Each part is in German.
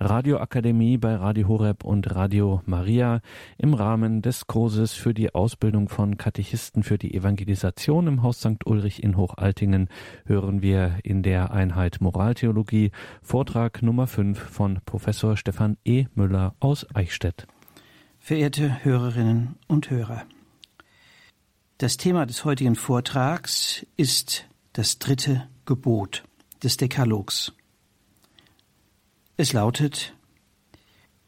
Radioakademie bei Radio Horeb und Radio Maria im Rahmen des Kurses für die Ausbildung von Katechisten für die Evangelisation im Haus St. Ulrich in Hochaltingen hören wir in der Einheit Moraltheologie Vortrag Nummer 5 von Professor Stefan E. Müller aus Eichstätt. Verehrte Hörerinnen und Hörer, das Thema des heutigen Vortrags ist das dritte Gebot des Dekalogs. Es lautet,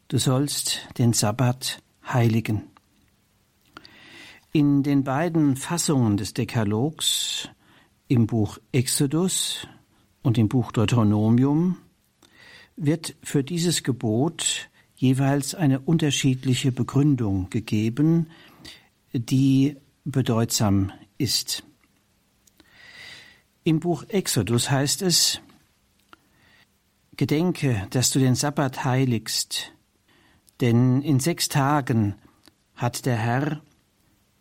du sollst den Sabbat heiligen. In den beiden Fassungen des Dekalogs, im Buch Exodus und im Buch Deuteronomium, wird für dieses Gebot jeweils eine unterschiedliche Begründung gegeben, die bedeutsam ist. Im Buch Exodus heißt es, Gedenke, dass du den Sabbat heiligst, denn in sechs Tagen hat der Herr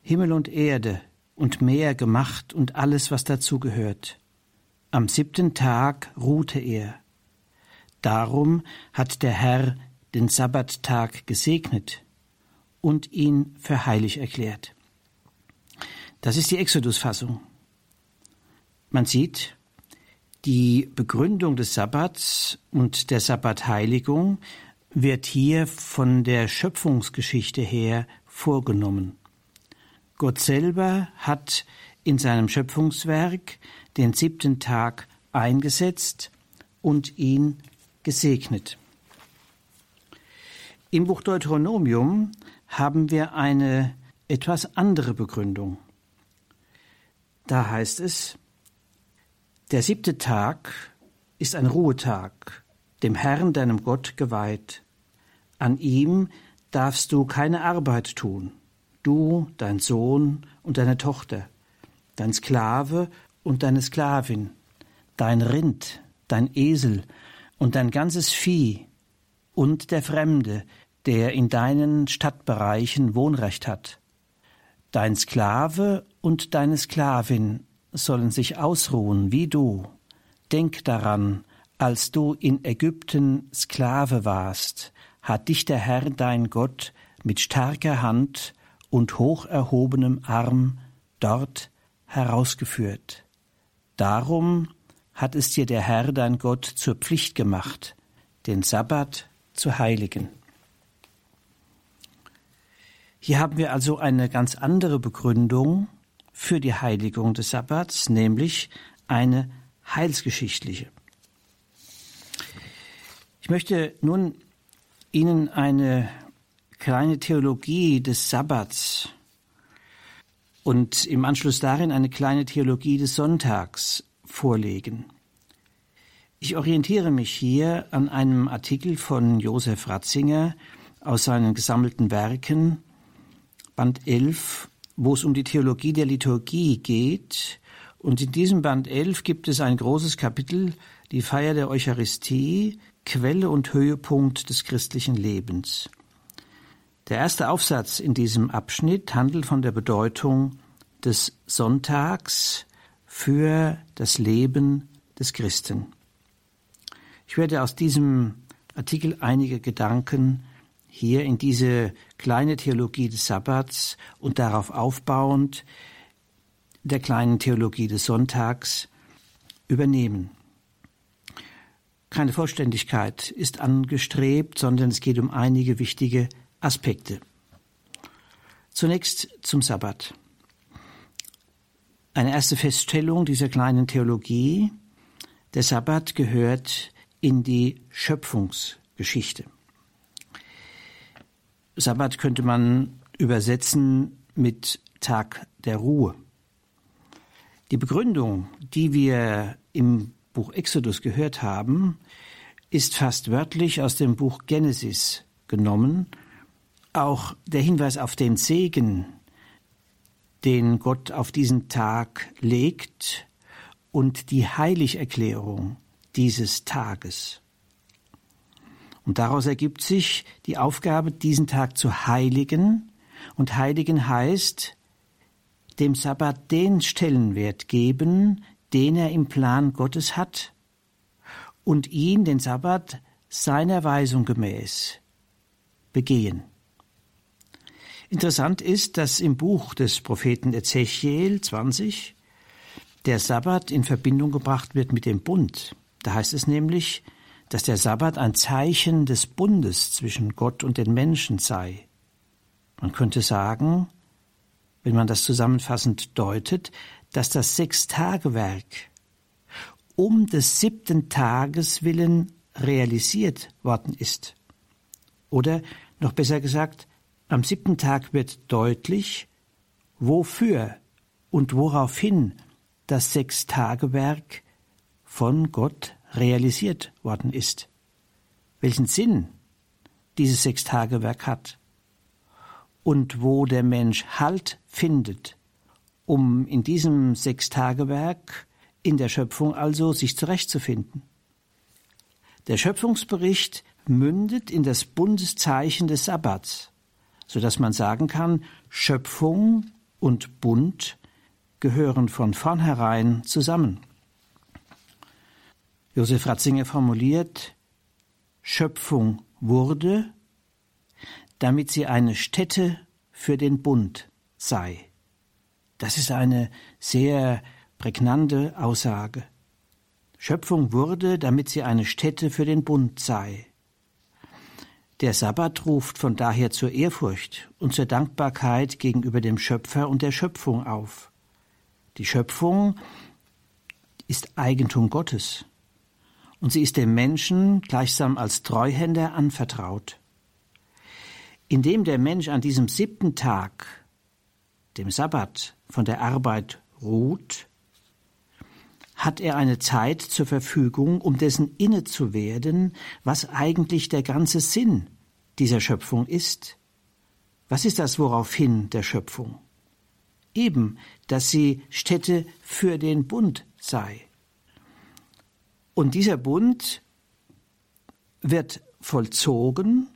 Himmel und Erde und Meer gemacht und alles, was dazu gehört. Am siebten Tag ruhte er. Darum hat der Herr den Sabbattag gesegnet und ihn für heilig erklärt. Das ist die Exodus-Fassung. Man sieht, die Begründung des Sabbats und der Sabbatheiligung wird hier von der Schöpfungsgeschichte her vorgenommen. Gott selber hat in seinem Schöpfungswerk den siebten Tag eingesetzt und ihn gesegnet. Im Buch Deuteronomium haben wir eine etwas andere Begründung. Da heißt es, der siebte Tag ist ein Ruhetag, dem Herrn, deinem Gott, geweiht. An ihm darfst du keine Arbeit tun, du, dein Sohn und deine Tochter, dein Sklave und deine Sklavin, dein Rind, dein Esel und dein ganzes Vieh und der Fremde, der in deinen Stadtbereichen Wohnrecht hat. Dein Sklave und deine Sklavin sollen sich ausruhen wie du. Denk daran, als du in Ägypten Sklave warst, hat dich der Herr dein Gott mit starker Hand und hoch erhobenem Arm dort herausgeführt. Darum hat es dir der Herr dein Gott zur Pflicht gemacht, den Sabbat zu heiligen. Hier haben wir also eine ganz andere Begründung für die Heiligung des Sabbats, nämlich eine heilsgeschichtliche. Ich möchte nun Ihnen eine kleine Theologie des Sabbats und im Anschluss darin eine kleine Theologie des Sonntags vorlegen. Ich orientiere mich hier an einem Artikel von Josef Ratzinger aus seinen gesammelten Werken, Band 11 wo es um die Theologie der Liturgie geht. Und in diesem Band 11 gibt es ein großes Kapitel, die Feier der Eucharistie, Quelle und Höhepunkt des christlichen Lebens. Der erste Aufsatz in diesem Abschnitt handelt von der Bedeutung des Sonntags für das Leben des Christen. Ich werde aus diesem Artikel einige Gedanken hier in diese kleine Theologie des Sabbats und darauf aufbauend der kleinen Theologie des Sonntags übernehmen. Keine Vollständigkeit ist angestrebt, sondern es geht um einige wichtige Aspekte. Zunächst zum Sabbat. Eine erste Feststellung dieser kleinen Theologie. Der Sabbat gehört in die Schöpfungsgeschichte. Sabbat könnte man übersetzen mit Tag der Ruhe. Die Begründung, die wir im Buch Exodus gehört haben, ist fast wörtlich aus dem Buch Genesis genommen. Auch der Hinweis auf den Segen, den Gott auf diesen Tag legt, und die Heiligerklärung dieses Tages. Und daraus ergibt sich die Aufgabe, diesen Tag zu heiligen. Und heiligen heißt, dem Sabbat den Stellenwert geben, den er im Plan Gottes hat, und ihn, den Sabbat, seiner Weisung gemäß begehen. Interessant ist, dass im Buch des Propheten Ezechiel 20 der Sabbat in Verbindung gebracht wird mit dem Bund. Da heißt es nämlich, dass der Sabbat ein Zeichen des Bundes zwischen Gott und den Menschen sei. Man könnte sagen, wenn man das zusammenfassend deutet, dass das Sechstagewerk um des siebten Tages willen realisiert worden ist. Oder noch besser gesagt, am siebten Tag wird deutlich, wofür und woraufhin das Sechstagewerk von Gott realisiert worden ist. Welchen Sinn dieses Sechstagewerk hat und wo der Mensch Halt findet, um in diesem Sechstagewerk in der Schöpfung also sich zurechtzufinden. Der Schöpfungsbericht mündet in das Bundeszeichen des Sabbats, so dass man sagen kann, Schöpfung und Bund gehören von vornherein zusammen. Josef Ratzinger formuliert, Schöpfung wurde, damit sie eine Stätte für den Bund sei. Das ist eine sehr prägnante Aussage. Schöpfung wurde, damit sie eine Stätte für den Bund sei. Der Sabbat ruft von daher zur Ehrfurcht und zur Dankbarkeit gegenüber dem Schöpfer und der Schöpfung auf. Die Schöpfung ist Eigentum Gottes und sie ist dem Menschen gleichsam als Treuhänder anvertraut. Indem der Mensch an diesem siebten Tag, dem Sabbat, von der Arbeit ruht, hat er eine Zeit zur Verfügung, um dessen inne zu werden, was eigentlich der ganze Sinn dieser Schöpfung ist. Was ist das woraufhin der Schöpfung? Eben, dass sie Stätte für den Bund sei. Und dieser Bund wird vollzogen,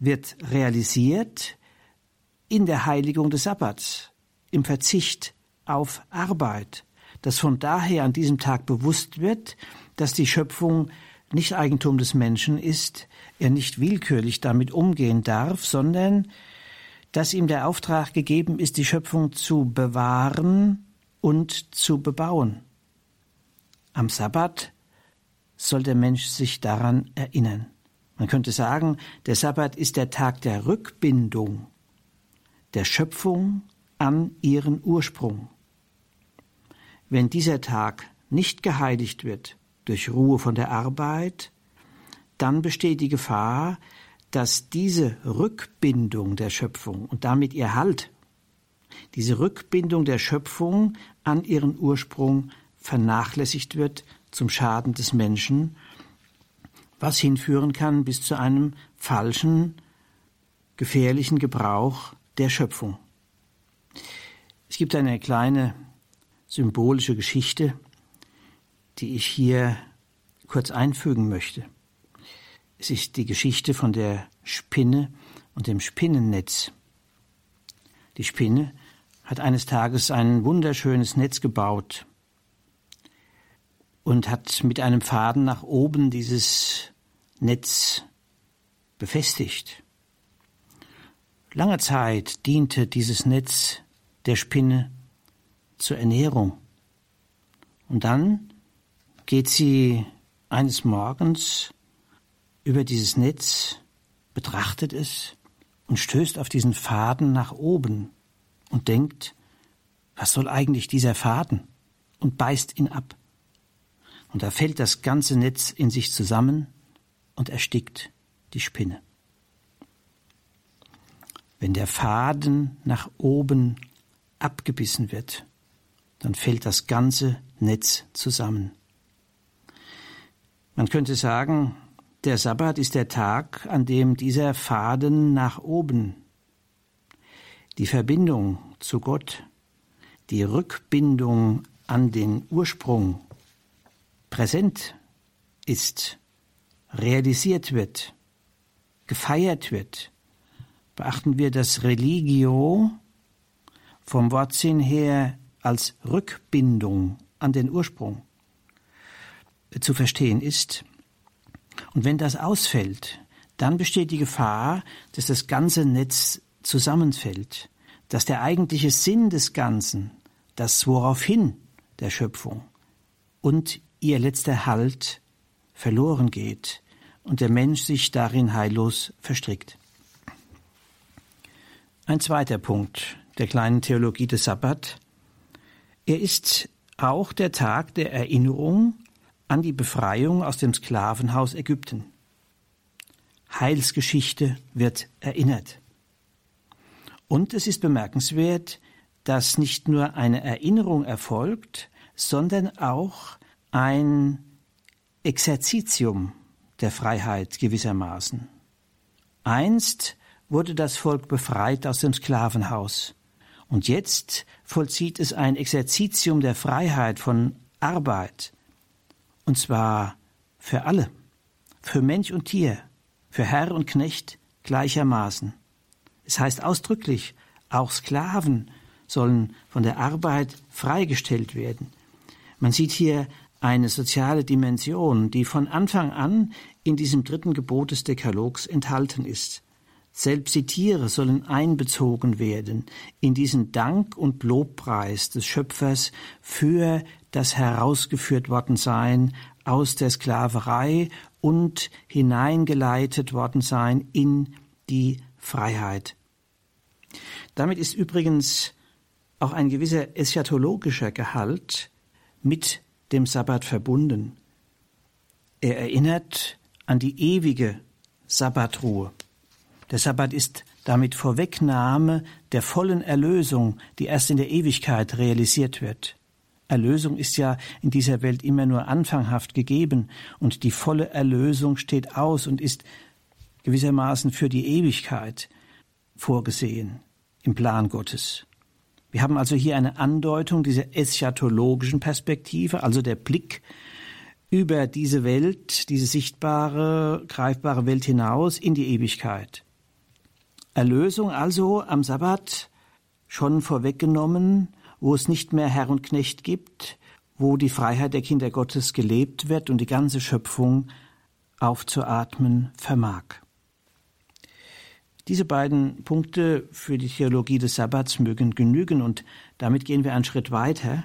wird realisiert in der Heiligung des Sabbats, im Verzicht auf Arbeit, dass von daher an diesem Tag bewusst wird, dass die Schöpfung nicht Eigentum des Menschen ist, er nicht willkürlich damit umgehen darf, sondern dass ihm der Auftrag gegeben ist, die Schöpfung zu bewahren und zu bebauen. Am Sabbat soll der Mensch sich daran erinnern. Man könnte sagen, der Sabbat ist der Tag der Rückbindung der Schöpfung an ihren Ursprung. Wenn dieser Tag nicht geheiligt wird durch Ruhe von der Arbeit, dann besteht die Gefahr, dass diese Rückbindung der Schöpfung und damit ihr Halt, diese Rückbindung der Schöpfung an ihren Ursprung vernachlässigt wird zum Schaden des Menschen, was hinführen kann bis zu einem falschen, gefährlichen Gebrauch der Schöpfung. Es gibt eine kleine symbolische Geschichte, die ich hier kurz einfügen möchte. Es ist die Geschichte von der Spinne und dem Spinnennetz. Die Spinne hat eines Tages ein wunderschönes Netz gebaut und hat mit einem Faden nach oben dieses Netz befestigt. Lange Zeit diente dieses Netz der Spinne zur Ernährung. Und dann geht sie eines Morgens über dieses Netz, betrachtet es und stößt auf diesen Faden nach oben und denkt, was soll eigentlich dieser Faden? und beißt ihn ab. Und da fällt das ganze Netz in sich zusammen und erstickt die Spinne. Wenn der Faden nach oben abgebissen wird, dann fällt das ganze Netz zusammen. Man könnte sagen, der Sabbat ist der Tag, an dem dieser Faden nach oben, die Verbindung zu Gott, die Rückbindung an den Ursprung präsent ist, realisiert wird, gefeiert wird. Beachten wir das Religio vom Wortsinn her als Rückbindung an den Ursprung zu verstehen ist, Und wenn das ausfällt, dann besteht die Gefahr, dass das ganze Netz zusammenfällt, dass der eigentliche Sinn des Ganzen, das woraufhin der Schöpfung und ihr letzter Halt verloren geht und der Mensch sich darin heillos verstrickt. Ein zweiter Punkt der kleinen Theologie des Sabbat. Er ist auch der Tag der Erinnerung an die Befreiung aus dem Sklavenhaus Ägypten. Heilsgeschichte wird erinnert. Und es ist bemerkenswert, dass nicht nur eine Erinnerung erfolgt, sondern auch ein Exerzitium der Freiheit gewissermaßen. Einst wurde das Volk befreit aus dem Sklavenhaus. Und jetzt vollzieht es ein Exerzitium der Freiheit von Arbeit. Und zwar für alle, für Mensch und Tier, für Herr und Knecht gleichermaßen. Es heißt ausdrücklich, auch Sklaven sollen von der Arbeit freigestellt werden. Man sieht hier eine soziale Dimension, die von Anfang an in diesem dritten Gebot des Dekalogs enthalten ist. Selbst die Tiere sollen einbezogen werden in diesen Dank und Lobpreis des Schöpfers für das herausgeführt worden sein aus der Sklaverei und hineingeleitet worden sein in die Freiheit. Damit ist übrigens auch ein gewisser eschatologischer Gehalt mit dem Sabbat verbunden. Er erinnert an die ewige Sabbatruhe. Der Sabbat ist damit Vorwegnahme der vollen Erlösung, die erst in der Ewigkeit realisiert wird. Erlösung ist ja in dieser Welt immer nur anfanghaft gegeben und die volle Erlösung steht aus und ist gewissermaßen für die Ewigkeit vorgesehen im Plan Gottes. Wir haben also hier eine Andeutung dieser eschatologischen Perspektive, also der Blick über diese Welt, diese sichtbare, greifbare Welt hinaus in die Ewigkeit. Erlösung also am Sabbat schon vorweggenommen, wo es nicht mehr Herr und Knecht gibt, wo die Freiheit der Kinder Gottes gelebt wird und die ganze Schöpfung aufzuatmen vermag. Diese beiden Punkte für die Theologie des Sabbats mögen genügen und damit gehen wir einen Schritt weiter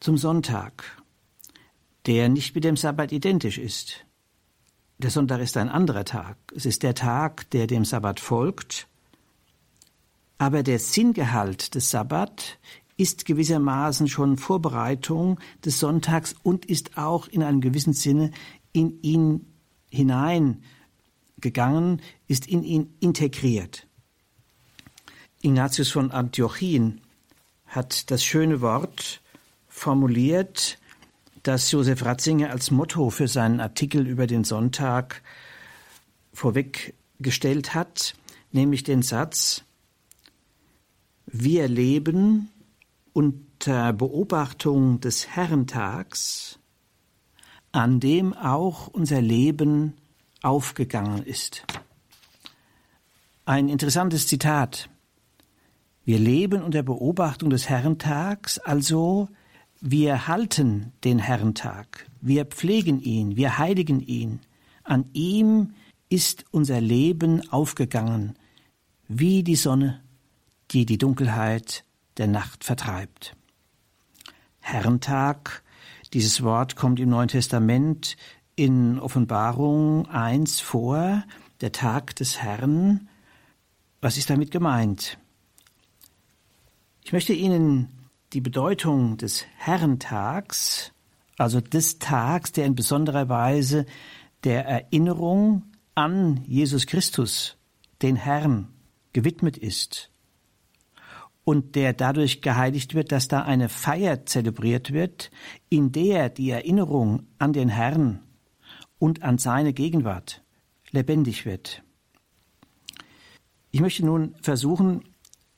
zum Sonntag, der nicht mit dem Sabbat identisch ist. Der Sonntag ist ein anderer Tag. Es ist der Tag, der dem Sabbat folgt. Aber der Sinngehalt des Sabbat ist gewissermaßen schon Vorbereitung des Sonntags und ist auch in einem gewissen Sinne in ihn hineingegangen, ist in ihn integriert. Ignatius von Antiochien hat das schöne Wort formuliert, das Josef Ratzinger als Motto für seinen Artikel über den Sonntag vorweggestellt hat, nämlich den Satz, wir leben unter Beobachtung des Herrentags, an dem auch unser Leben aufgegangen ist. Ein interessantes Zitat. Wir leben unter Beobachtung des Herrentags, also wir halten den Herrentag, wir pflegen ihn, wir heiligen ihn. An ihm ist unser Leben aufgegangen, wie die Sonne, die die Dunkelheit der Nacht vertreibt. Herrentag, dieses Wort kommt im Neuen Testament in Offenbarung 1 vor, der Tag des Herrn. Was ist damit gemeint? Ich möchte Ihnen die Bedeutung des Herrentags, also des Tags, der in besonderer Weise der Erinnerung an Jesus Christus, den Herrn, gewidmet ist und der dadurch geheiligt wird, dass da eine Feier zelebriert wird, in der die Erinnerung an den Herrn und an seine Gegenwart lebendig wird. Ich möchte nun versuchen,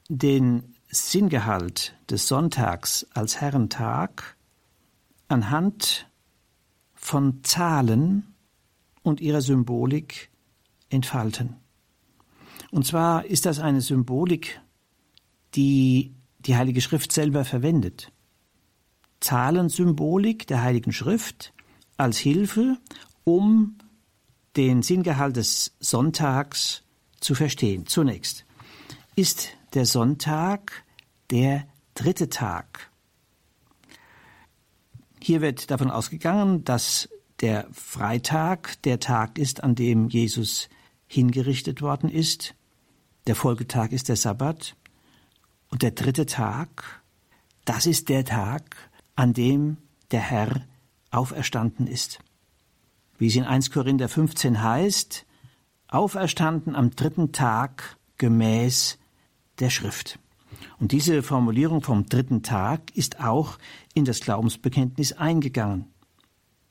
den Sinngehalt des Sonntags als Herrentag anhand von Zahlen und ihrer Symbolik entfalten. Und zwar ist das eine Symbolik, die die Heilige Schrift selber verwendet. Zahlensymbolik der Heiligen Schrift als Hilfe, um den Sinngehalt des Sonntags zu verstehen. Zunächst ist der Sonntag der dritte Tag. Hier wird davon ausgegangen, dass der Freitag der Tag ist, an dem Jesus hingerichtet worden ist. Der Folgetag ist der Sabbat. Und der dritte Tag, das ist der Tag, an dem der Herr auferstanden ist. Wie es in 1 Korinther 15 heißt, auferstanden am dritten Tag gemäß der Schrift. Und diese Formulierung vom dritten Tag ist auch in das Glaubensbekenntnis eingegangen.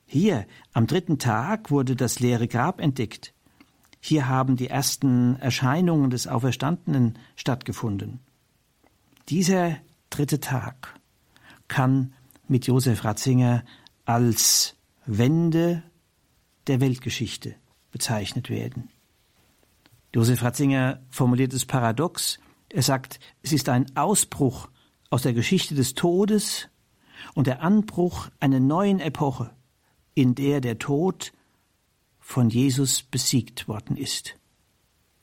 Hier, am dritten Tag, wurde das leere Grab entdeckt. Hier haben die ersten Erscheinungen des Auferstandenen stattgefunden. Dieser dritte Tag kann mit Josef Ratzinger als Wende der Weltgeschichte bezeichnet werden. Josef Ratzinger formuliert es paradox. Er sagt, es ist ein Ausbruch aus der Geschichte des Todes und der Anbruch einer neuen Epoche, in der der Tod von Jesus besiegt worden ist.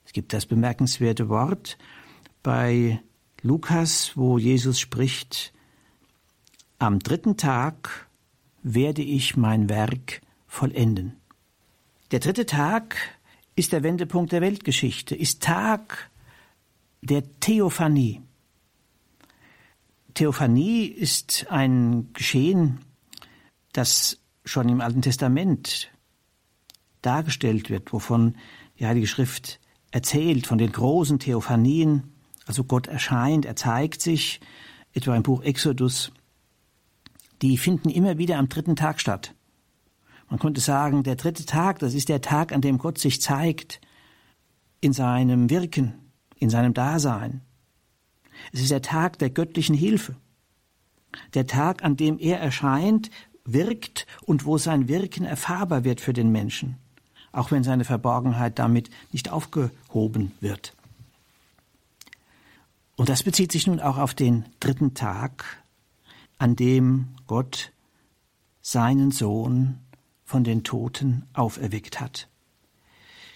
Es gibt das bemerkenswerte Wort bei Lukas, wo Jesus spricht, am dritten Tag werde ich mein Werk vollenden. Der dritte Tag ist der Wendepunkt der Weltgeschichte, ist Tag der Theophanie. Theophanie ist ein Geschehen, das schon im Alten Testament dargestellt wird, wovon die Heilige Schrift erzählt, von den großen Theophanien. Also Gott erscheint, er zeigt sich, etwa im Buch Exodus. Die finden immer wieder am dritten Tag statt. Man könnte sagen, der dritte Tag, das ist der Tag, an dem Gott sich zeigt in seinem Wirken, in seinem Dasein. Es ist der Tag der göttlichen Hilfe. Der Tag, an dem er erscheint, wirkt und wo sein Wirken erfahrbar wird für den Menschen, auch wenn seine Verborgenheit damit nicht aufgehoben wird. Und das bezieht sich nun auch auf den dritten Tag, an dem Gott seinen Sohn von den Toten auferweckt hat.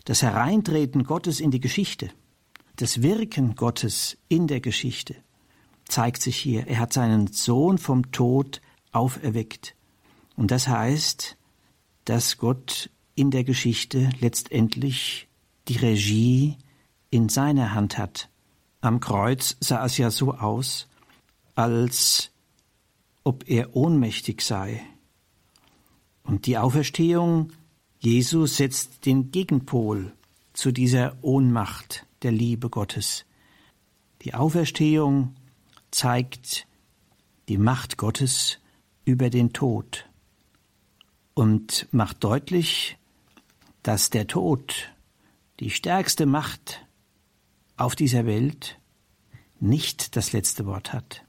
Das Hereintreten Gottes in die Geschichte, das Wirken Gottes in der Geschichte zeigt sich hier. Er hat seinen Sohn vom Tod auferweckt. Und das heißt, dass Gott in der Geschichte letztendlich die Regie in seiner Hand hat. Am Kreuz sah es ja so aus, als ob er ohnmächtig sei. Und die Auferstehung Jesu setzt den Gegenpol zu dieser Ohnmacht der Liebe Gottes. Die Auferstehung zeigt die Macht Gottes über den Tod und macht deutlich, dass der Tod, die stärkste Macht auf dieser Welt, nicht das letzte Wort hat,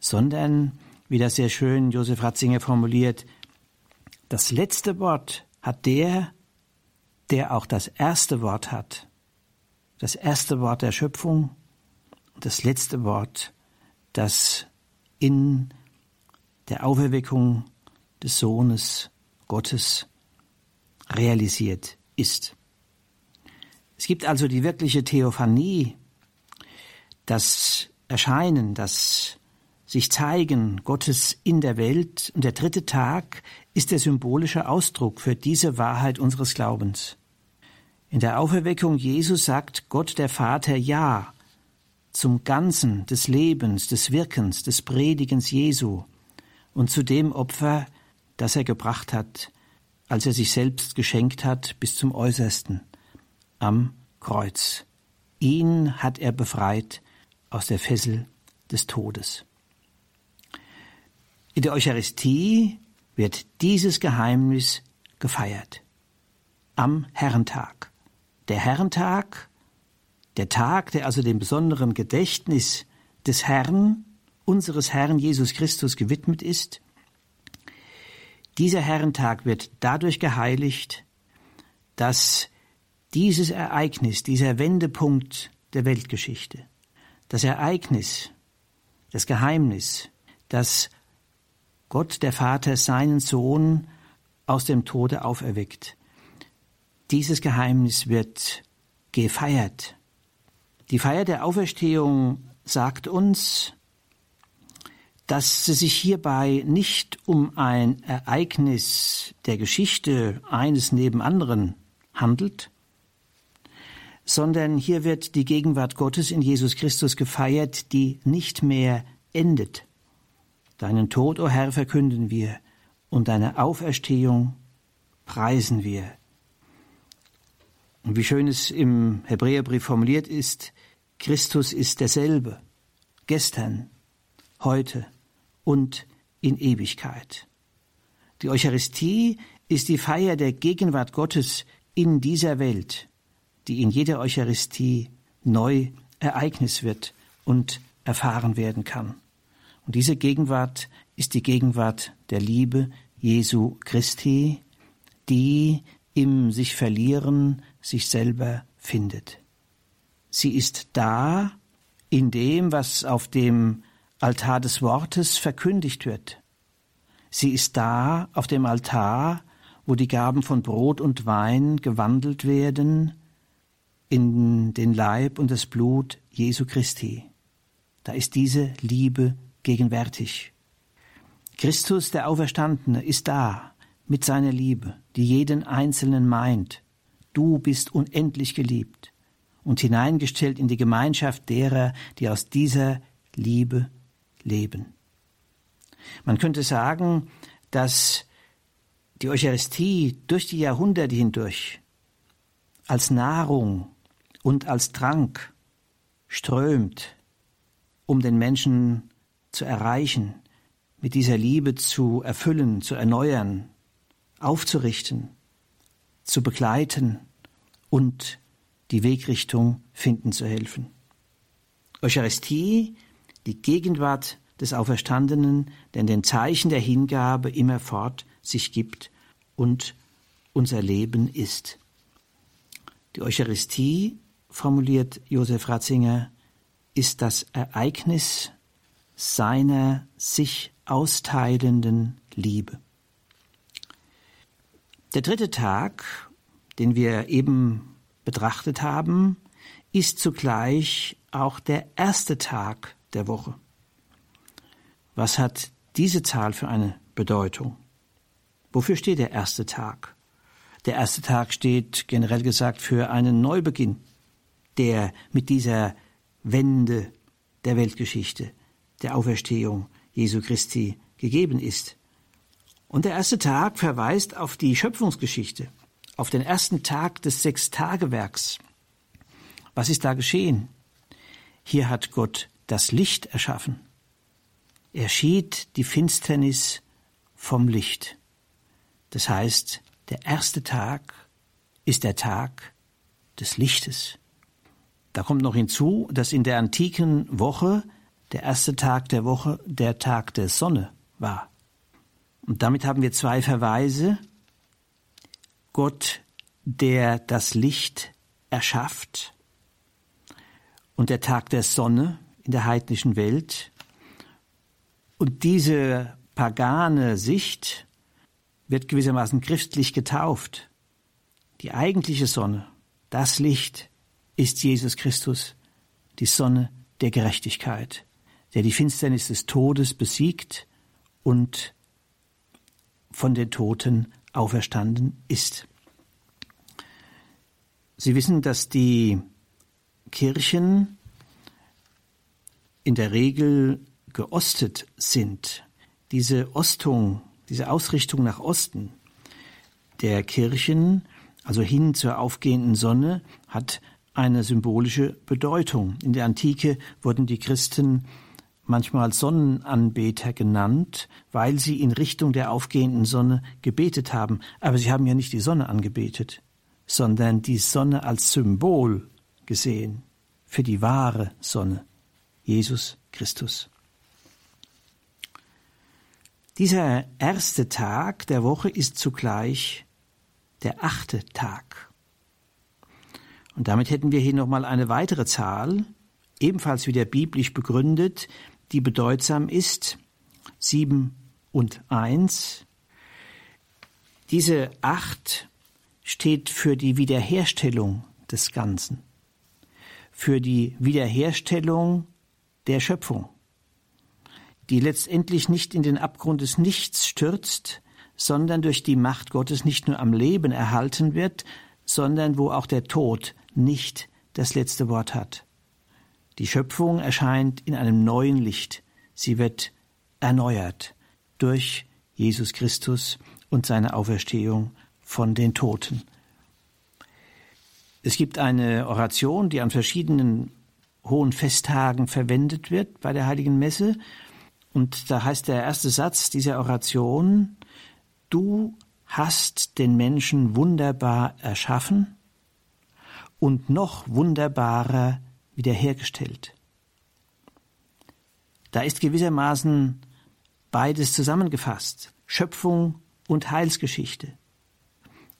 sondern, wie das sehr schön Josef Ratzinger formuliert, das letzte Wort hat der, der auch das erste Wort hat, das erste Wort der Schöpfung das letzte Wort, das in der Auferweckung des Sohnes Gottes realisiert ist. Es gibt also die wirkliche Theophanie, das Erscheinen, das sich zeigen Gottes in der Welt. Und der dritte Tag ist der symbolische Ausdruck für diese Wahrheit unseres Glaubens. In der Auferweckung Jesus sagt Gott der Vater Ja zum Ganzen des Lebens, des Wirkens, des Predigens Jesu und zu dem Opfer, das er gebracht hat, als er sich selbst geschenkt hat bis zum äußersten am Kreuz. Ihn hat er befreit aus der Fessel des Todes. In der Eucharistie wird dieses Geheimnis gefeiert. Am Herrentag. Der Herrentag, der Tag, der also dem besonderen Gedächtnis des Herrn, unseres Herrn Jesus Christus gewidmet ist, dieser Herrentag wird dadurch geheiligt, dass dieses Ereignis, dieser Wendepunkt der Weltgeschichte, das Ereignis, das Geheimnis, dass Gott der Vater seinen Sohn aus dem Tode auferweckt. Dieses Geheimnis wird gefeiert. Die Feier der Auferstehung sagt uns, dass es sich hierbei nicht um ein Ereignis der Geschichte eines neben anderen handelt, sondern hier wird die Gegenwart Gottes in Jesus Christus gefeiert, die nicht mehr endet. Deinen Tod, o oh Herr, verkünden wir, und deine Auferstehung preisen wir. Und wie schön es im Hebräerbrief formuliert ist, Christus ist derselbe, gestern, heute und in Ewigkeit. Die Eucharistie ist die Feier der Gegenwart Gottes in dieser Welt, die in jeder Eucharistie neu Ereignis wird und erfahren werden kann. Und diese Gegenwart ist die Gegenwart der Liebe Jesu Christi, die im sich verlieren sich selber findet. Sie ist da in dem, was auf dem Altar des Wortes verkündigt wird. Sie ist da auf dem Altar, wo die Gaben von Brot und Wein gewandelt werden in den Leib und das Blut Jesu Christi. Da ist diese Liebe gegenwärtig. Christus, der Auferstandene, ist da mit seiner Liebe, die jeden Einzelnen meint. Du bist unendlich geliebt und hineingestellt in die Gemeinschaft derer, die aus dieser Liebe leben. Man könnte sagen, dass die Eucharistie durch die Jahrhunderte hindurch als Nahrung und als Trank strömt, um den Menschen zu erreichen, mit dieser Liebe zu erfüllen, zu erneuern, aufzurichten, zu begleiten und die Wegrichtung finden zu helfen. Eucharistie die Gegenwart des Auferstandenen, der in den Zeichen der Hingabe immerfort sich gibt und unser Leben ist. Die Eucharistie, formuliert Josef Ratzinger, ist das Ereignis seiner sich austeilenden Liebe. Der dritte Tag, den wir eben betrachtet haben, ist zugleich auch der erste Tag der Woche. Was hat diese Zahl für eine Bedeutung? Wofür steht der erste Tag? Der erste Tag steht generell gesagt für einen Neubeginn, der mit dieser Wende der Weltgeschichte, der Auferstehung Jesu Christi gegeben ist. Und der erste Tag verweist auf die Schöpfungsgeschichte, auf den ersten Tag des Sechstagewerks. Was ist da geschehen? Hier hat Gott das Licht erschaffen. Er schied die Finsternis vom Licht. Das heißt, der erste Tag ist der Tag des Lichtes. Da kommt noch hinzu, dass in der antiken Woche der erste Tag der Woche der Tag der Sonne war. Und damit haben wir zwei Verweise. Gott, der das Licht erschafft, und der Tag der Sonne, in der heidnischen Welt. Und diese pagane Sicht wird gewissermaßen christlich getauft. Die eigentliche Sonne, das Licht, ist Jesus Christus, die Sonne der Gerechtigkeit, der die Finsternis des Todes besiegt und von den Toten auferstanden ist. Sie wissen, dass die Kirchen in der Regel geostet sind, diese Ostung, diese Ausrichtung nach Osten der Kirchen, also hin zur aufgehenden Sonne, hat eine symbolische Bedeutung. In der Antike wurden die Christen manchmal Sonnenanbeter genannt, weil sie in Richtung der aufgehenden Sonne gebetet haben. Aber sie haben ja nicht die Sonne angebetet, sondern die Sonne als Symbol gesehen für die wahre Sonne. Jesus Christus. Dieser erste Tag der Woche ist zugleich der achte Tag. Und damit hätten wir hier nochmal eine weitere Zahl, ebenfalls wieder biblisch begründet, die bedeutsam ist, sieben und eins. Diese acht steht für die Wiederherstellung des Ganzen, für die Wiederherstellung der Schöpfung, die letztendlich nicht in den Abgrund des Nichts stürzt, sondern durch die Macht Gottes nicht nur am Leben erhalten wird, sondern wo auch der Tod nicht das letzte Wort hat. Die Schöpfung erscheint in einem neuen Licht. Sie wird erneuert durch Jesus Christus und seine Auferstehung von den Toten. Es gibt eine Oration, die an verschiedenen hohen Festtagen verwendet wird bei der heiligen Messe. Und da heißt der erste Satz dieser Oration, Du hast den Menschen wunderbar erschaffen und noch wunderbarer wiederhergestellt. Da ist gewissermaßen beides zusammengefasst, Schöpfung und Heilsgeschichte.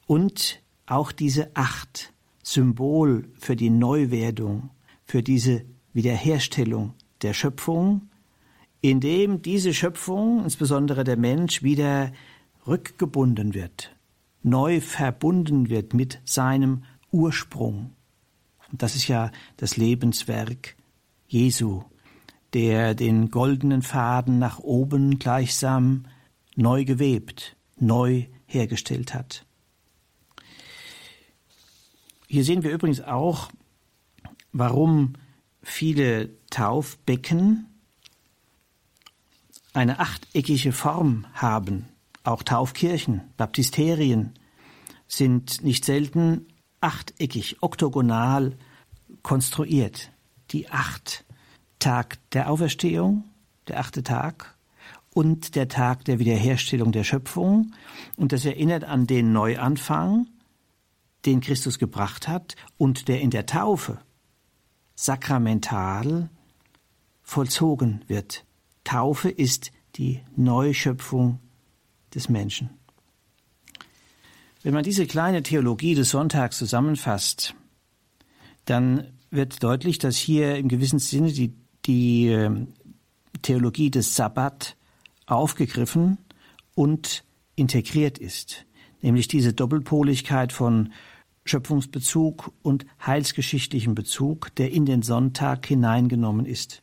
Und auch diese Acht, Symbol für die Neuwerdung, für diese Wiederherstellung der Schöpfung, indem diese Schöpfung, insbesondere der Mensch, wieder rückgebunden wird, neu verbunden wird mit seinem Ursprung. Und das ist ja das Lebenswerk Jesu, der den goldenen Faden nach oben gleichsam neu gewebt, neu hergestellt hat. Hier sehen wir übrigens auch, warum viele Taufbecken eine achteckige Form haben. Auch Taufkirchen, Baptisterien sind nicht selten achteckig, oktogonal konstruiert. Die acht Tag der Auferstehung, der achte Tag und der Tag der Wiederherstellung der Schöpfung. Und das erinnert an den Neuanfang, den Christus gebracht hat und der in der Taufe sakramental vollzogen wird. Taufe ist die Neuschöpfung des Menschen. Wenn man diese kleine Theologie des Sonntags zusammenfasst, dann wird deutlich, dass hier im gewissen Sinne die, die ähm, Theologie des Sabbat aufgegriffen und integriert ist, nämlich diese Doppelpoligkeit von Schöpfungsbezug und heilsgeschichtlichem Bezug, der in den Sonntag hineingenommen ist.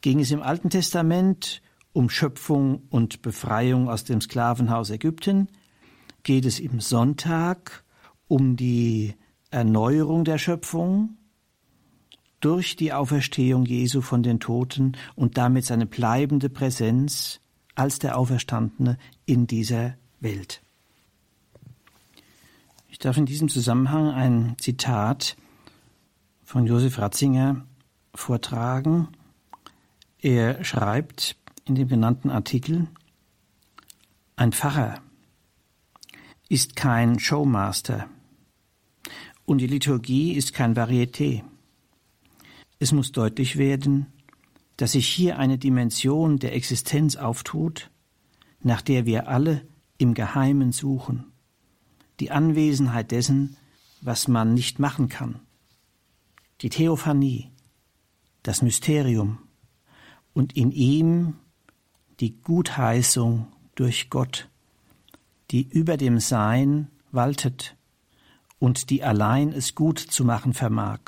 Ging es im Alten Testament um Schöpfung und Befreiung aus dem Sklavenhaus Ägypten, geht es im Sonntag um die Erneuerung der Schöpfung durch die Auferstehung Jesu von den Toten und damit seine bleibende Präsenz als der Auferstandene in dieser Welt. Ich darf in diesem Zusammenhang ein Zitat von Josef Ratzinger vortragen. Er schreibt in dem genannten Artikel, ein Pfarrer ist kein Showmaster. Und die Liturgie ist kein Varieté. Es muss deutlich werden, dass sich hier eine Dimension der Existenz auftut, nach der wir alle im Geheimen suchen, die Anwesenheit dessen, was man nicht machen kann, die Theophanie, das Mysterium. Und in ihm die Gutheißung durch Gott, die über dem Sein waltet und die allein es gut zu machen vermag,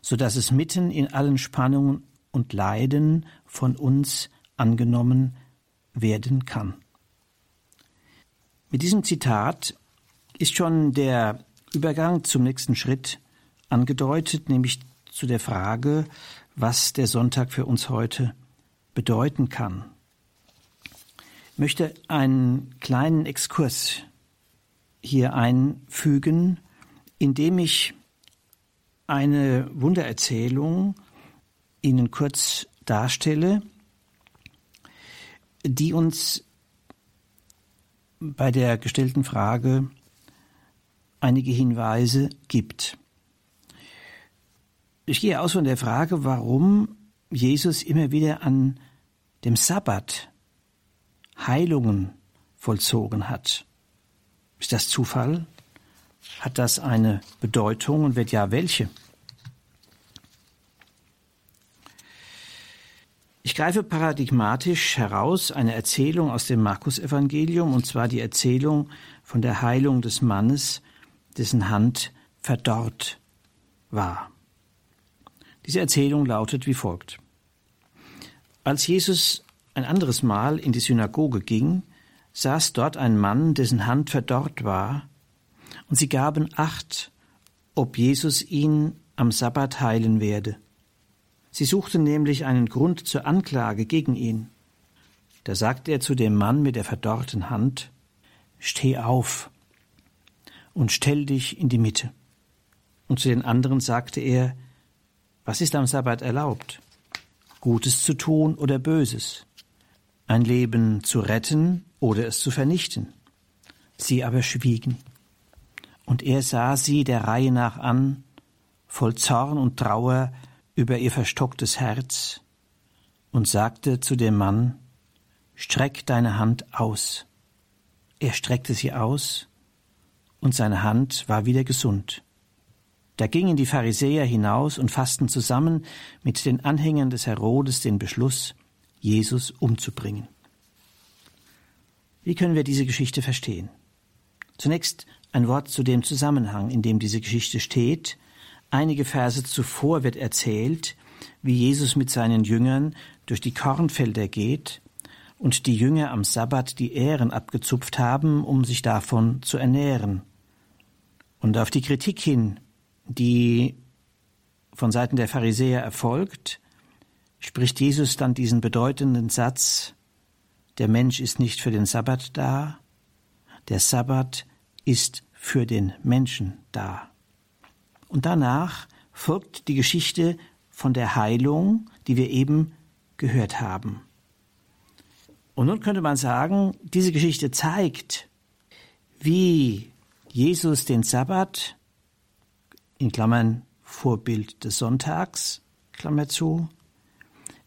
so dass es mitten in allen Spannungen und Leiden von uns angenommen werden kann. Mit diesem Zitat ist schon der Übergang zum nächsten Schritt angedeutet, nämlich zu der Frage, was der Sonntag für uns heute bedeuten kann. Ich möchte einen kleinen Exkurs hier einfügen, indem ich eine Wundererzählung Ihnen kurz darstelle, die uns bei der gestellten Frage einige Hinweise gibt. Ich gehe aus von der Frage, warum Jesus immer wieder an dem Sabbat Heilungen vollzogen hat. Ist das Zufall? Hat das eine Bedeutung und wird ja welche? Ich Ich greife paradigmatisch heraus eine Erzählung aus dem Markus-Evangelium, und zwar die Erzählung von der Heilung des Mannes, dessen Hand verdorrt war. Diese Erzählung lautet wie folgt. Als Jesus ein anderes Mal in die Synagoge ging, saß dort ein Mann, dessen Hand verdorrt war, und sie gaben Acht, ob Jesus ihn am Sabbat heilen werde. Sie suchten nämlich einen Grund zur Anklage gegen ihn. Da sagte er zu dem Mann mit der verdorrten Hand, Steh auf und stell dich in die Mitte. Und zu den anderen sagte er, Was ist am Sabbat erlaubt? Gutes zu tun oder Böses? Ein Leben zu retten oder es zu vernichten? Sie aber schwiegen. Und er sah sie der Reihe nach an, voll Zorn und Trauer über ihr verstocktes Herz und sagte zu dem Mann, Streck deine Hand aus. Er streckte sie aus, und seine Hand war wieder gesund. Da gingen die Pharisäer hinaus und fassten zusammen mit den Anhängern des Herodes den Beschluss, Jesus umzubringen. Wie können wir diese Geschichte verstehen? Zunächst ein Wort zu dem Zusammenhang, in dem diese Geschichte steht, Einige Verse zuvor wird erzählt, wie Jesus mit seinen Jüngern durch die Kornfelder geht und die Jünger am Sabbat die Ähren abgezupft haben, um sich davon zu ernähren. Und auf die Kritik hin, die von Seiten der Pharisäer erfolgt, spricht Jesus dann diesen bedeutenden Satz, der Mensch ist nicht für den Sabbat da, der Sabbat ist für den Menschen da. Und danach folgt die Geschichte von der Heilung, die wir eben gehört haben. Und nun könnte man sagen, diese Geschichte zeigt, wie Jesus den Sabbat, in Klammern Vorbild des Sonntags, Klammer zu,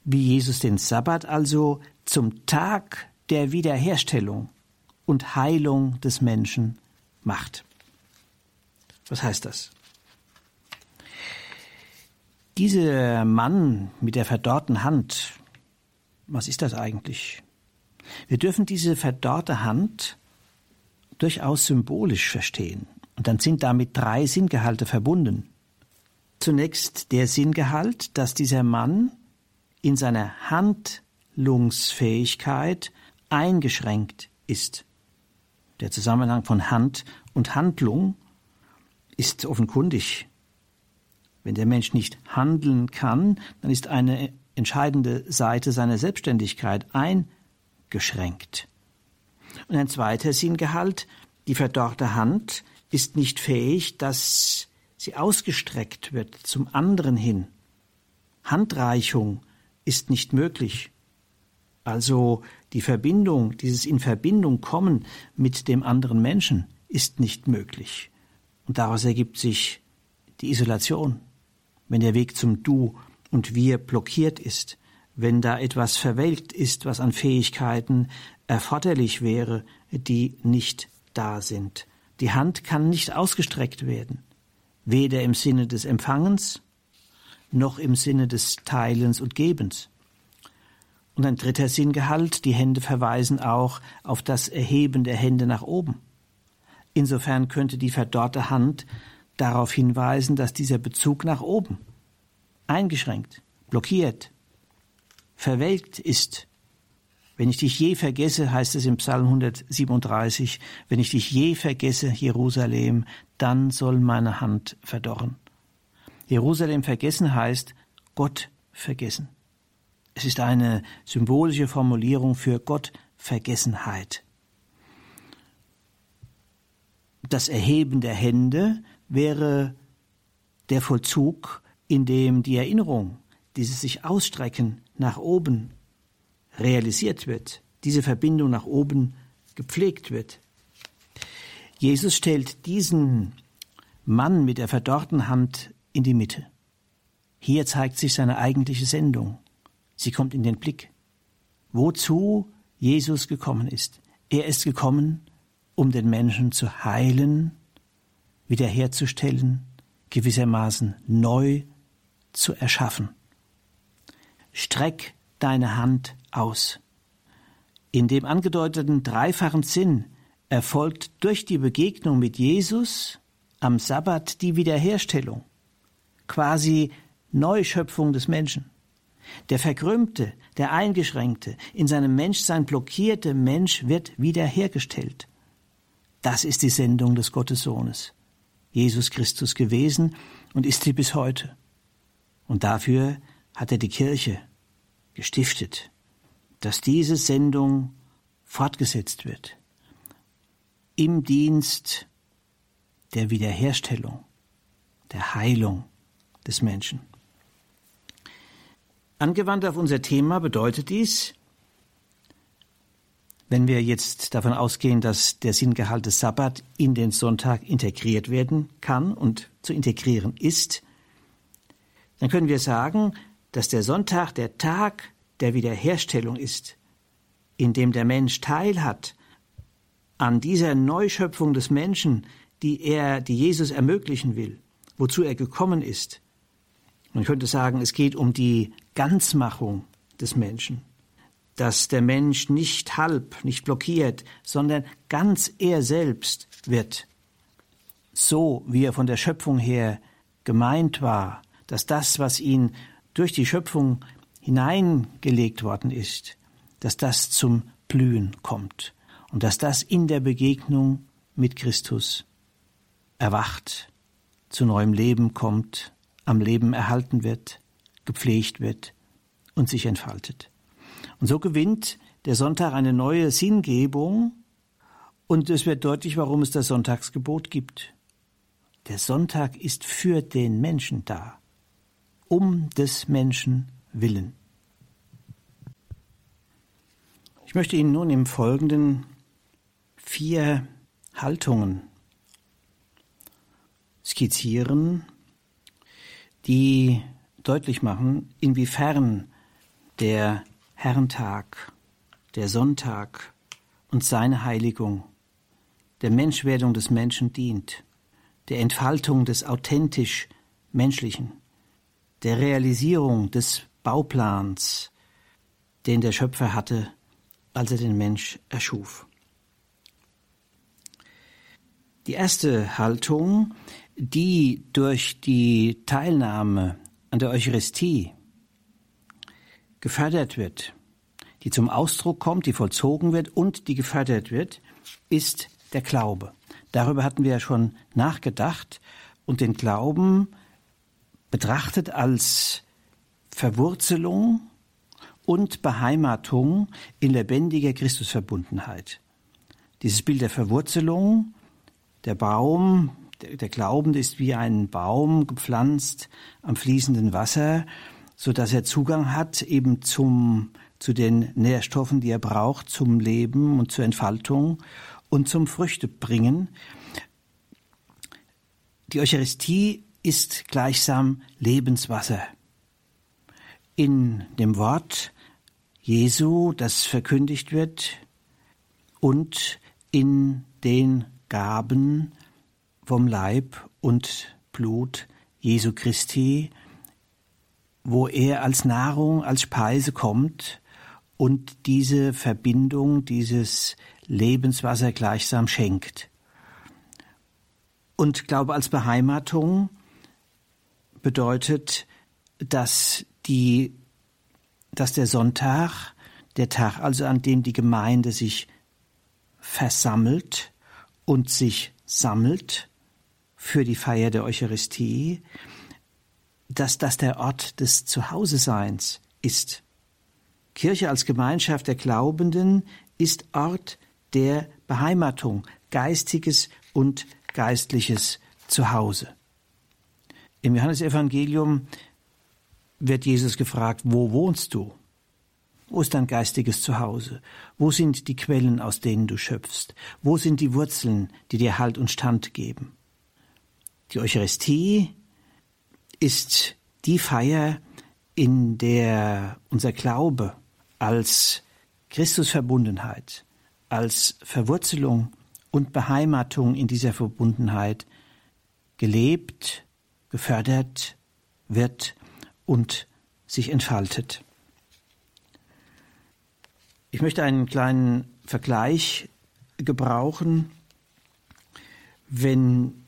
wie Jesus den Sabbat also zum Tag der Wiederherstellung und Heilung des Menschen macht. Was heißt das? Dieser Mann mit der verdorrten Hand, was ist das eigentlich? Wir dürfen diese verdorrte Hand durchaus symbolisch verstehen. Und dann sind damit drei Sinngehalte verbunden. Zunächst der Sinngehalt, dass dieser Mann in seiner Handlungsfähigkeit eingeschränkt ist. Der Zusammenhang von Hand und Handlung ist offenkundig wenn der Mensch nicht handeln kann, dann ist eine entscheidende Seite seiner Selbstständigkeit eingeschränkt. Und ein zweiter Sinngehalt, die verdorrte Hand ist nicht fähig, dass sie ausgestreckt wird zum anderen hin. Handreichung ist nicht möglich. Also die Verbindung, dieses in Verbindung kommen mit dem anderen Menschen ist nicht möglich. Und daraus ergibt sich die Isolation wenn der Weg zum Du und Wir blockiert ist, wenn da etwas verwelkt ist, was an Fähigkeiten erforderlich wäre, die nicht da sind. Die Hand kann nicht ausgestreckt werden, weder im Sinne des Empfangens noch im Sinne des Teilens und Gebens. Und ein dritter Sinngehalt, die Hände verweisen auch auf das Erheben der Hände nach oben. Insofern könnte die verdorrte Hand darauf hinweisen, dass dieser Bezug nach oben eingeschränkt, blockiert, verwelkt ist. Wenn ich dich je vergesse, heißt es im Psalm 137, wenn ich dich je vergesse, Jerusalem, dann soll meine Hand verdorren. Jerusalem vergessen heißt Gott vergessen. Es ist eine symbolische Formulierung für Gottvergessenheit. Das Erheben der Hände wäre der Vollzug, in dem die Erinnerung, dieses sich ausstrecken nach oben realisiert wird, diese Verbindung nach oben gepflegt wird. Jesus stellt diesen Mann mit der verdorrten Hand in die Mitte. Hier zeigt sich seine eigentliche Sendung. Sie kommt in den Blick. Wozu Jesus gekommen ist. Er ist gekommen, um den Menschen zu heilen wiederherzustellen, gewissermaßen neu zu erschaffen. Streck deine Hand aus. In dem angedeuteten dreifachen Sinn erfolgt durch die Begegnung mit Jesus am Sabbat die Wiederherstellung, quasi Neuschöpfung des Menschen. Der verkrümmte, der eingeschränkte, in seinem Menschsein blockierte Mensch wird wiederhergestellt. Das ist die Sendung des Gottessohnes, Jesus Christus gewesen und ist sie bis heute. Und dafür hat er die Kirche gestiftet, dass diese Sendung fortgesetzt wird im Dienst der Wiederherstellung, der Heilung des Menschen. Angewandt auf unser Thema bedeutet dies, wenn wir jetzt davon ausgehen, dass der Sinngehalt des Sabbat in den Sonntag integriert werden kann und zu integrieren ist, dann können wir sagen, dass der Sonntag der Tag der Wiederherstellung ist, in dem der Mensch teilhat an dieser Neuschöpfung des Menschen, die er, die Jesus ermöglichen will, wozu er gekommen ist. Man könnte sagen, es geht um die Ganzmachung des Menschen, dass der Mensch nicht halb, nicht blockiert, sondern ganz er selbst wird, so wie er von der Schöpfung her gemeint war, dass das, was ihn durch die Schöpfung hineingelegt worden ist, dass das zum Blühen kommt. Und dass das in der Begegnung mit Christus erwacht, zu neuem Leben kommt, am Leben erhalten wird, gepflegt wird und sich entfaltet. Und so gewinnt der Sonntag eine neue Sinngebung und es wird deutlich, warum es das Sonntagsgebot gibt. Der Sonntag ist für den Menschen da, um des Menschen willen. Ich möchte Ihnen nun im Folgenden vier Haltungen skizzieren, die deutlich machen, inwiefern der Herrentag, der Sonntag und seine Heiligung der Menschwerdung des Menschen dient, der Entfaltung des authentisch Menschlichen, der Realisierung des Bauplans, den der Schöpfer hatte, als er den Mensch erschuf. Die erste Haltung, die durch die Teilnahme an der Eucharistie gefördert wird, die zum Ausdruck kommt, die vollzogen wird und die gefördert wird, ist der Glaube. Darüber hatten wir ja schon nachgedacht und den Glauben betrachtet als Verwurzelung und Beheimatung in lebendiger Christusverbundenheit. Dieses Bild der Verwurzelung, der Baum, der, Glaubende ist wie ein Baum gepflanzt am fließenden Wasser, so dass er Zugang hat eben zum, zu den Nährstoffen, die er braucht zum Leben und zur Entfaltung und zum Früchtebringen. Die Eucharistie ist gleichsam Lebenswasser. In dem Wort Jesu, das verkündigt wird, und in den Gaben vom Leib und Blut Jesu Christi, wo er als Nahrung, als Speise kommt und diese Verbindung, dieses Lebenswasser gleichsam schenkt. Und Glaube als Beheimatung bedeutet, dass die, dass der Sonntag, der Tag also an dem die Gemeinde sich versammelt und sich sammelt für die Feier der Eucharistie, dass das der Ort des Zuhause-Seins ist. Kirche als Gemeinschaft der Glaubenden ist Ort der Beheimatung, geistiges und geistliches Zuhause. Im Johannesevangelium wird Jesus gefragt, wo wohnst du? Wo ist dein geistiges Zuhause? Wo sind die Quellen, aus denen du schöpfst? Wo sind die Wurzeln, die dir Halt und Stand geben? Die Eucharistie ist die Feier, in der unser Glaube als Christusverbundenheit, als Verwurzelung und Beheimatung in dieser Verbundenheit gelebt, gefördert wird und sich entfaltet. Ich möchte einen kleinen Vergleich gebrauchen. Wenn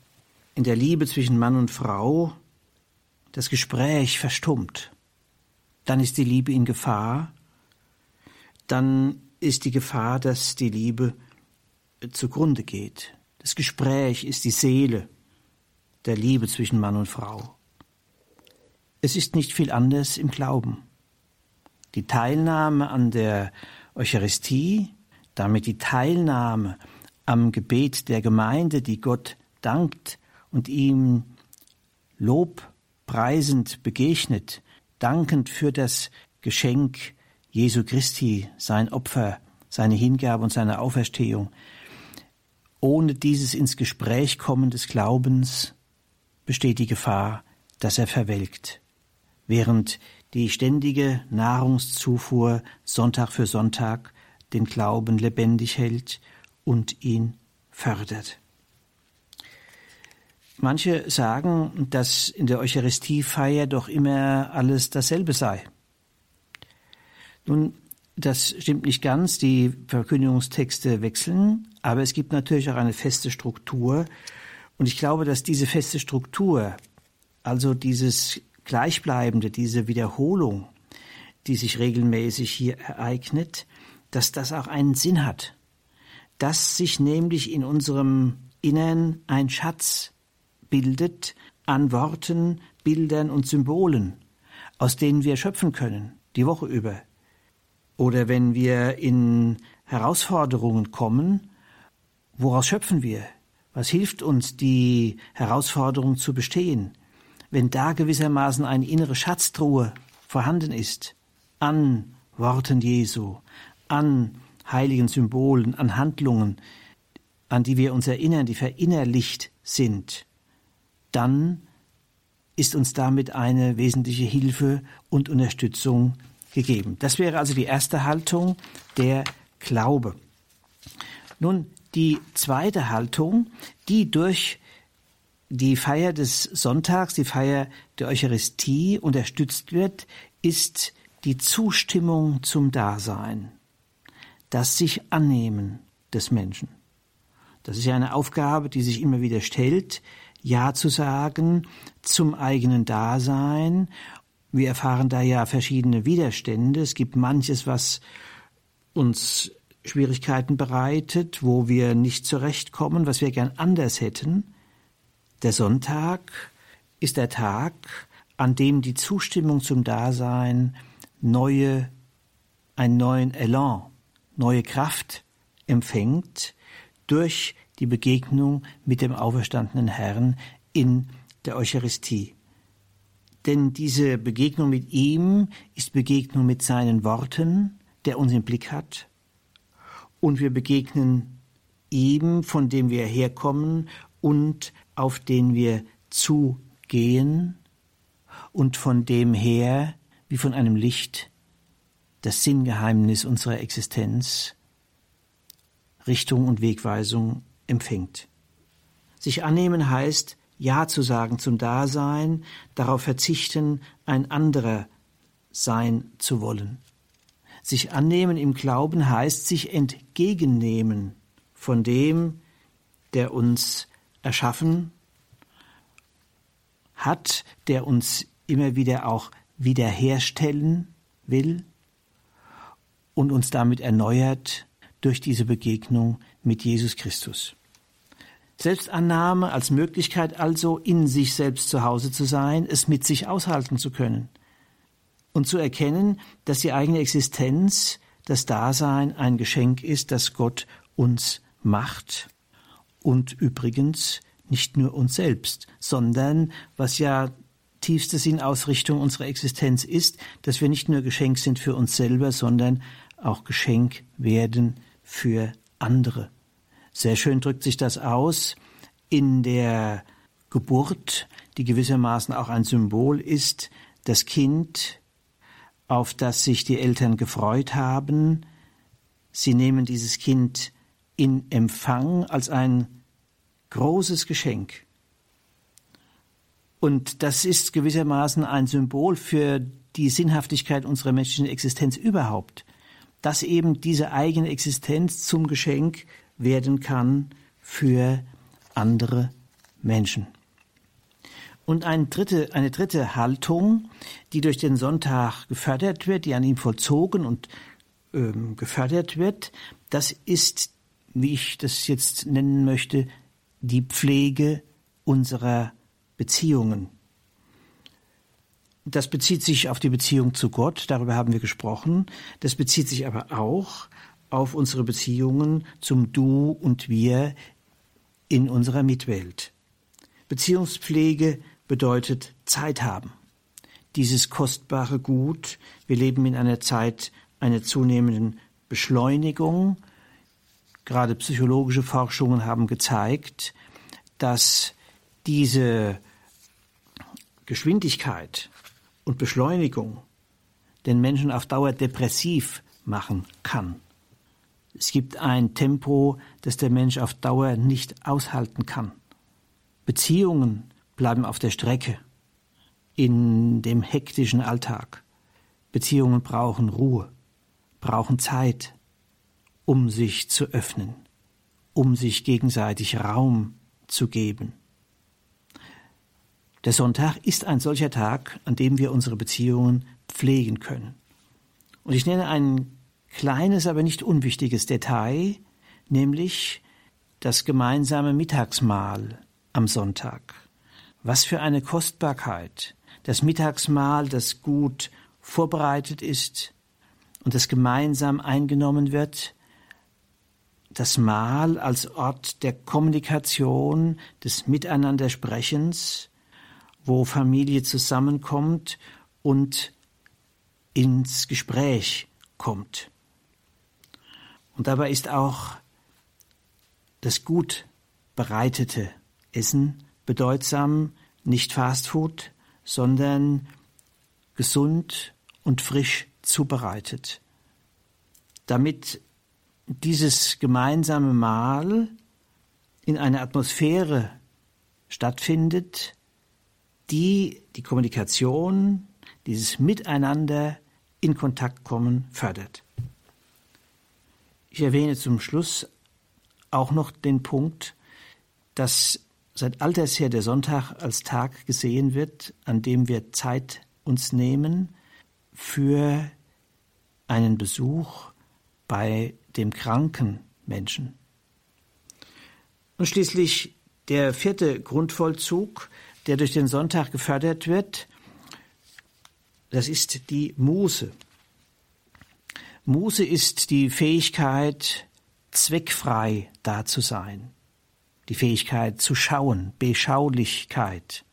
in der Liebe zwischen Mann und Frau das Gespräch verstummt, dann ist die Liebe in Gefahr, dann ist die Gefahr, dass die Liebe zugrunde geht. Das Gespräch ist die Seele der Liebe zwischen Mann und Frau. Es ist nicht viel anders im Glauben. Die Teilnahme an der Eucharistie, damit die Teilnahme am Gebet der Gemeinde, die Gott dankt und ihm lobpreisend begegnet, dankend für das Geschenk Jesu Christi, sein Opfer, seine Hingabe und seine Auferstehung. Ohne dieses ins Gespräch kommen des Glaubens besteht die Gefahr, dass er verwelkt, während die ständige Nahrungszufuhr Sonntag für Sonntag den Glauben lebendig hält und ihn fördert. Manche sagen, dass in der Eucharistiefeier doch immer alles dasselbe sei. Nun, das stimmt nicht ganz, die Verkündigungstexte wechseln, aber es gibt natürlich auch eine feste Struktur und ich glaube, dass diese feste Struktur, also dieses Gleichbleibende, diese Wiederholung, die sich regelmäßig hier ereignet, dass das auch einen Sinn hat. Dass sich nämlich in unserem Innern ein Schatz bildet an Worten, Bildern und Symbolen, aus denen wir schöpfen können, die Woche über. Oder wenn wir in Herausforderungen kommen, woraus schöpfen wir? Was hilft uns, die Herausforderung zu bestehen? Wenn da gewissermaßen eine innere Schatztruhe vorhanden ist, an Worten Jesu, an heiligen Symbolen, an Handlungen, an die wir uns erinnern, die verinnerlicht sind, dann ist uns damit eine wesentliche Hilfe und Unterstützung gegeben. Das wäre also die erste Haltung, der Glaube. Nun, die zweite Haltung, die durch die Feier des Sonntags, die Feier der Eucharistie unterstützt wird, ist die Zustimmung zum Dasein, das sich annehmen des Menschen. Das ist ja eine Aufgabe, die sich immer wieder stellt, Ja zu sagen zum eigenen Dasein. Wir erfahren da ja verschiedene Widerstände. Es gibt manches, was uns Schwierigkeiten bereitet, wo wir nicht zurechtkommen, was wir gern anders hätten. Der Sonntag ist der Tag, an dem die Zustimmung zum Dasein neue, einen neuen Elan, neue Kraft empfängt durch die Begegnung mit dem auferstandenen Herrn in der Eucharistie. Denn diese Begegnung mit ihm ist Begegnung mit seinen Worten, der uns im Blick hat, und wir begegnen ihm, von dem wir herkommen und auf den wir zugehen und von dem her, wie von einem Licht, das Sinngeheimnis unserer Existenz, Richtung und Wegweisung empfängt. Sich annehmen heißt, Ja zu sagen zum Dasein, darauf verzichten, ein anderer sein zu wollen. Sich annehmen im Glauben heißt sich entgegennehmen von dem, der uns erschaffen hat, der uns immer wieder auch wiederherstellen will und uns damit erneuert durch diese Begegnung mit Jesus Christus. Selbstannahme als Möglichkeit also, in sich selbst zu Hause zu sein, es mit sich aushalten zu können und zu erkennen, dass die eigene Existenz, das Dasein ein Geschenk ist, das Gott uns macht und übrigens nicht nur uns selbst, sondern was ja tiefste Sinnausrichtung unserer Existenz ist, dass wir nicht nur Geschenk sind für uns selber, sondern auch Geschenk werden für andere. Sehr schön drückt sich das aus in der Geburt, die gewissermaßen auch ein Symbol ist. Das Kind auf das sich die Eltern gefreut haben. Sie nehmen dieses Kind in Empfang als ein großes Geschenk. Und das ist gewissermaßen ein Symbol für die Sinnhaftigkeit unserer menschlichen Existenz überhaupt. dass eben diese eigene Existenz zum Geschenk werden kann für andere Menschen. Und eine dritte, eine dritte Haltung, die durch den Sonntag gefördert wird, die an ihm vollzogen und ähm, gefördert wird, das ist, wie ich das jetzt nennen möchte, die Pflege unserer Beziehungen. Das bezieht sich auf die Beziehung zu Gott, darüber haben wir gesprochen. Das bezieht sich aber auch auf unsere Beziehungen zum Du und Wir in unserer Mitwelt. Beziehungspflege bedeutet Zeit haben. Dieses kostbare Gut, wir leben in einer Zeit einer zunehmenden Beschleunigung. Gerade psychologische Forschungen haben gezeigt, dass diese Geschwindigkeit und Beschleunigung den Menschen auf Dauer depressiv machen kann. Es gibt ein Tempo, das der Mensch auf Dauer nicht aushalten kann. Beziehungen bleiben auf der Strecke in dem hektischen Alltag. Beziehungen brauchen Ruhe, brauchen Zeit, um sich zu öffnen, um sich gegenseitig Raum zu geben. Der Sonntag ist ein solcher Tag, an dem wir unsere Beziehungen pflegen können. Und ich nenne ein kleines, aber nicht unwichtiges Detail, nämlich das gemeinsame Mittagsmahl am Sonntag. Was für eine Kostbarkeit. Das Mittagsmahl, das gut vorbereitet ist und das gemeinsam eingenommen wird. Das Mahl als Ort der Kommunikation, des Miteinandersprechens, wo Familie zusammenkommt und ins Gespräch kommt. Und dabei ist auch das gut bereitete Essen bedeutsam, nicht Fastfood, sondern gesund und frisch zubereitet. Damit dieses gemeinsame Mahl in einer Atmosphäre stattfindet, die die Kommunikation, dieses Miteinander in Kontakt kommen fördert. Ich erwähne zum Schluss auch noch den Punkt, dass seit alters her der Sonntag als Tag gesehen wird, an dem wir Zeit uns nehmen für einen Besuch bei dem kranken Menschen. Und schließlich der vierte Grundvollzug, der durch den Sonntag gefördert wird, das ist die Muße. Muße ist die Fähigkeit, zweckfrei da zu sein die Fähigkeit zu schauen, Beschaulichkeit.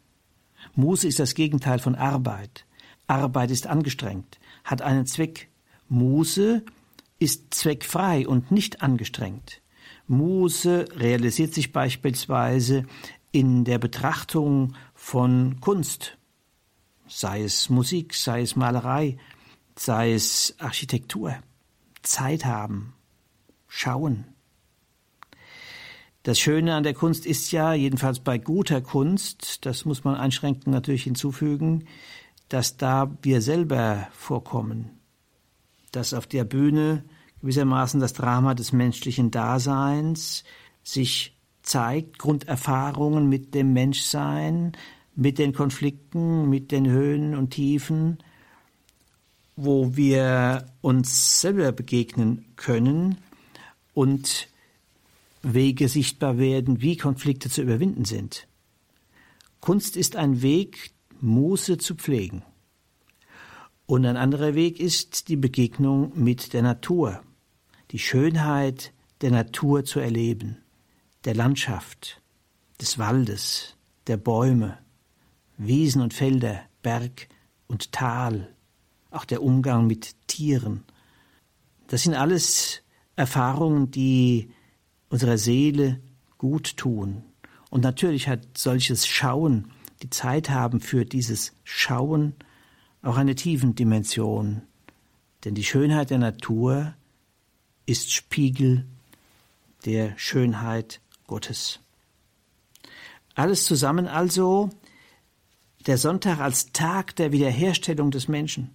Muße ist das Gegenteil von Arbeit. Arbeit ist angestrengt, hat einen Zweck. Muße ist zweckfrei und nicht angestrengt. Muße realisiert sich beispielsweise in der Betrachtung von Kunst, sei es Musik, sei es Malerei, sei es Architektur. Zeit haben, schauen, das Schöne an der Kunst ist ja, jedenfalls bei guter Kunst, das muss man einschränkend natürlich hinzufügen, dass da wir selber vorkommen, dass auf der Bühne gewissermaßen das Drama des menschlichen Daseins sich zeigt, Grunderfahrungen mit dem Menschsein, mit den Konflikten, mit den Höhen und Tiefen, wo wir uns selber begegnen können und Wege sichtbar werden, wie Konflikte zu überwinden sind. Kunst ist ein Weg, Muße zu pflegen. Und ein anderer Weg ist die Begegnung mit der Natur, die Schönheit der Natur zu erleben, der Landschaft, des Waldes, der Bäume, Wiesen und Felder, Berg und Tal, auch der Umgang mit Tieren. Das sind alles Erfahrungen, die unserer Seele gut tun. Und natürlich hat solches Schauen, die Zeit haben für dieses Schauen, auch eine tiefen Dimension. Denn die Schönheit der Natur ist Spiegel der Schönheit Gottes. Alles zusammen also der Sonntag als Tag der Wiederherstellung des Menschen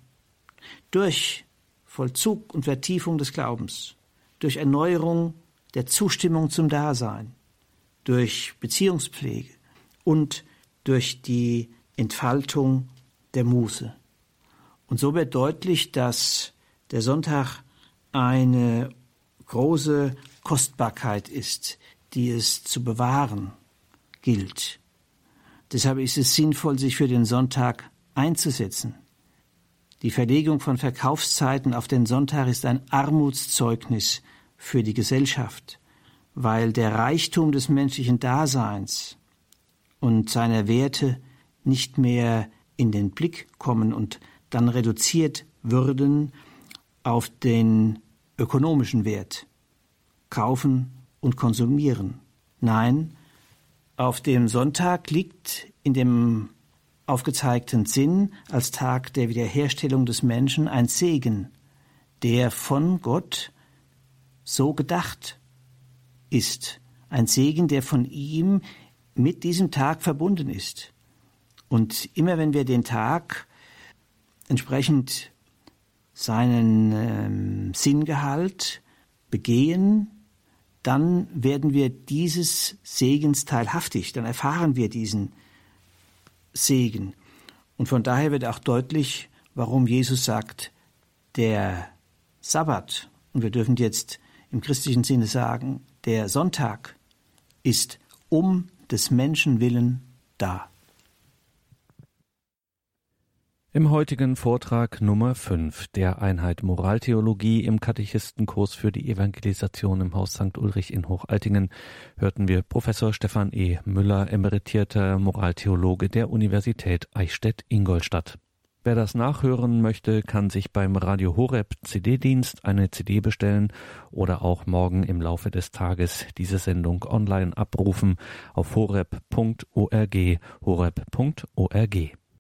durch Vollzug und Vertiefung des Glaubens, durch Erneuerung der Zustimmung zum Dasein, durch Beziehungspflege und durch die Entfaltung der Muße. Und so wird deutlich, dass der Sonntag eine große Kostbarkeit ist, die es zu bewahren gilt. Deshalb ist es sinnvoll, sich für den Sonntag einzusetzen. Die Verlegung von Verkaufszeiten auf den Sonntag ist ein Armutszeugnis für die Gesellschaft, weil der Reichtum des menschlichen Daseins und seiner Werte nicht mehr in den Blick kommen und dann reduziert würden auf den ökonomischen Wert. Kaufen und konsumieren. Nein, auf dem Sonntag liegt in dem aufgezeigten Sinn als Tag der Wiederherstellung des Menschen ein Segen, der von Gott so gedacht ist. Ein Segen, der von ihm mit diesem Tag verbunden ist. Und immer wenn wir den Tag entsprechend seinen ähm, Sinngehalt begehen, dann werden wir dieses Segens teilhaftig, dann erfahren wir diesen Segen. Und von daher wird auch deutlich, warum Jesus sagt, der Sabbat, und wir dürfen jetzt im christlichen Sinne sagen, der Sonntag ist um des Menschen willen da. Im heutigen Vortrag Nummer 5 der Einheit Moraltheologie im Katechistenkurs für die Evangelisation im Haus St. Ulrich in Hochaltingen hörten wir Professor Stefan E. Müller, emeritierter Moraltheologe der Universität Eichstätt-Ingolstadt. Wer das nachhören möchte, kann sich beim Radio Horeb CD-Dienst eine CD bestellen oder auch morgen im Laufe des Tages diese Sendung online abrufen auf horeb.org, horeb.org.